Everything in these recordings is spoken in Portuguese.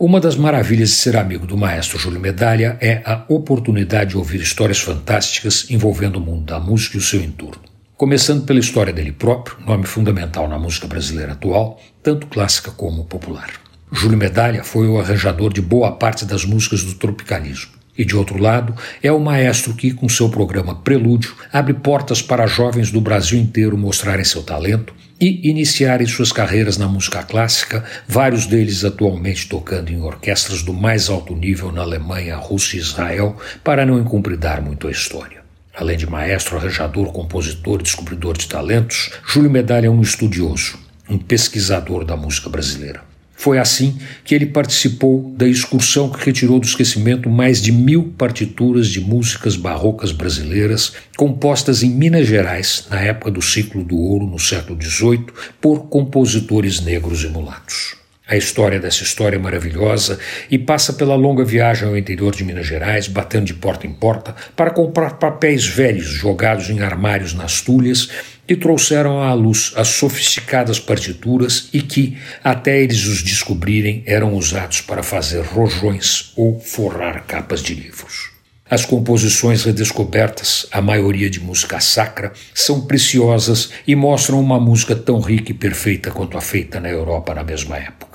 Uma das maravilhas de ser amigo do maestro Júlio Medalha é a oportunidade de ouvir histórias fantásticas envolvendo o mundo da música e o seu entorno. Começando pela história dele próprio, nome fundamental na música brasileira atual, tanto clássica como popular. Júlio Medalha foi o arranjador de boa parte das músicas do tropicalismo. E de outro lado, é o maestro que, com seu programa Prelúdio, abre portas para jovens do Brasil inteiro mostrarem seu talento e iniciarem suas carreiras na música clássica, vários deles atualmente tocando em orquestras do mais alto nível na Alemanha, Rússia e Israel, para não encumpridar muito a história. Além de maestro, arranjador, compositor e descobridor de talentos, Júlio Medalha é um estudioso, um pesquisador da música brasileira. Foi assim que ele participou da excursão que retirou do esquecimento mais de mil partituras de músicas barrocas brasileiras compostas em Minas Gerais, na época do ciclo do ouro, no século XVIII, por compositores negros e mulatos. A história dessa história é maravilhosa e passa pela longa viagem ao interior de Minas Gerais, batendo de porta em porta, para comprar papéis velhos jogados em armários nas tulhas que trouxeram à luz as sofisticadas partituras e que, até eles os descobrirem, eram usados para fazer rojões ou forrar capas de livros. As composições redescobertas, a maioria de música sacra, são preciosas e mostram uma música tão rica e perfeita quanto a feita na Europa na mesma época.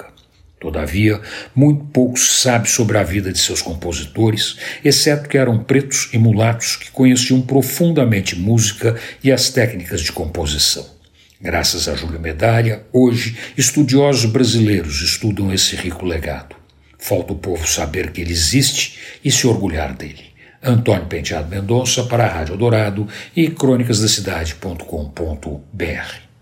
Todavia, muito pouco se sabe sobre a vida de seus compositores, exceto que eram pretos e mulatos que conheciam profundamente música e as técnicas de composição. Graças a Júlio Medalha, hoje, estudiosos brasileiros estudam esse rico legado. Falta o povo saber que ele existe e se orgulhar dele. Antônio Penteado Mendonça para a Rádio Dourado e crônicasdacidade.com.br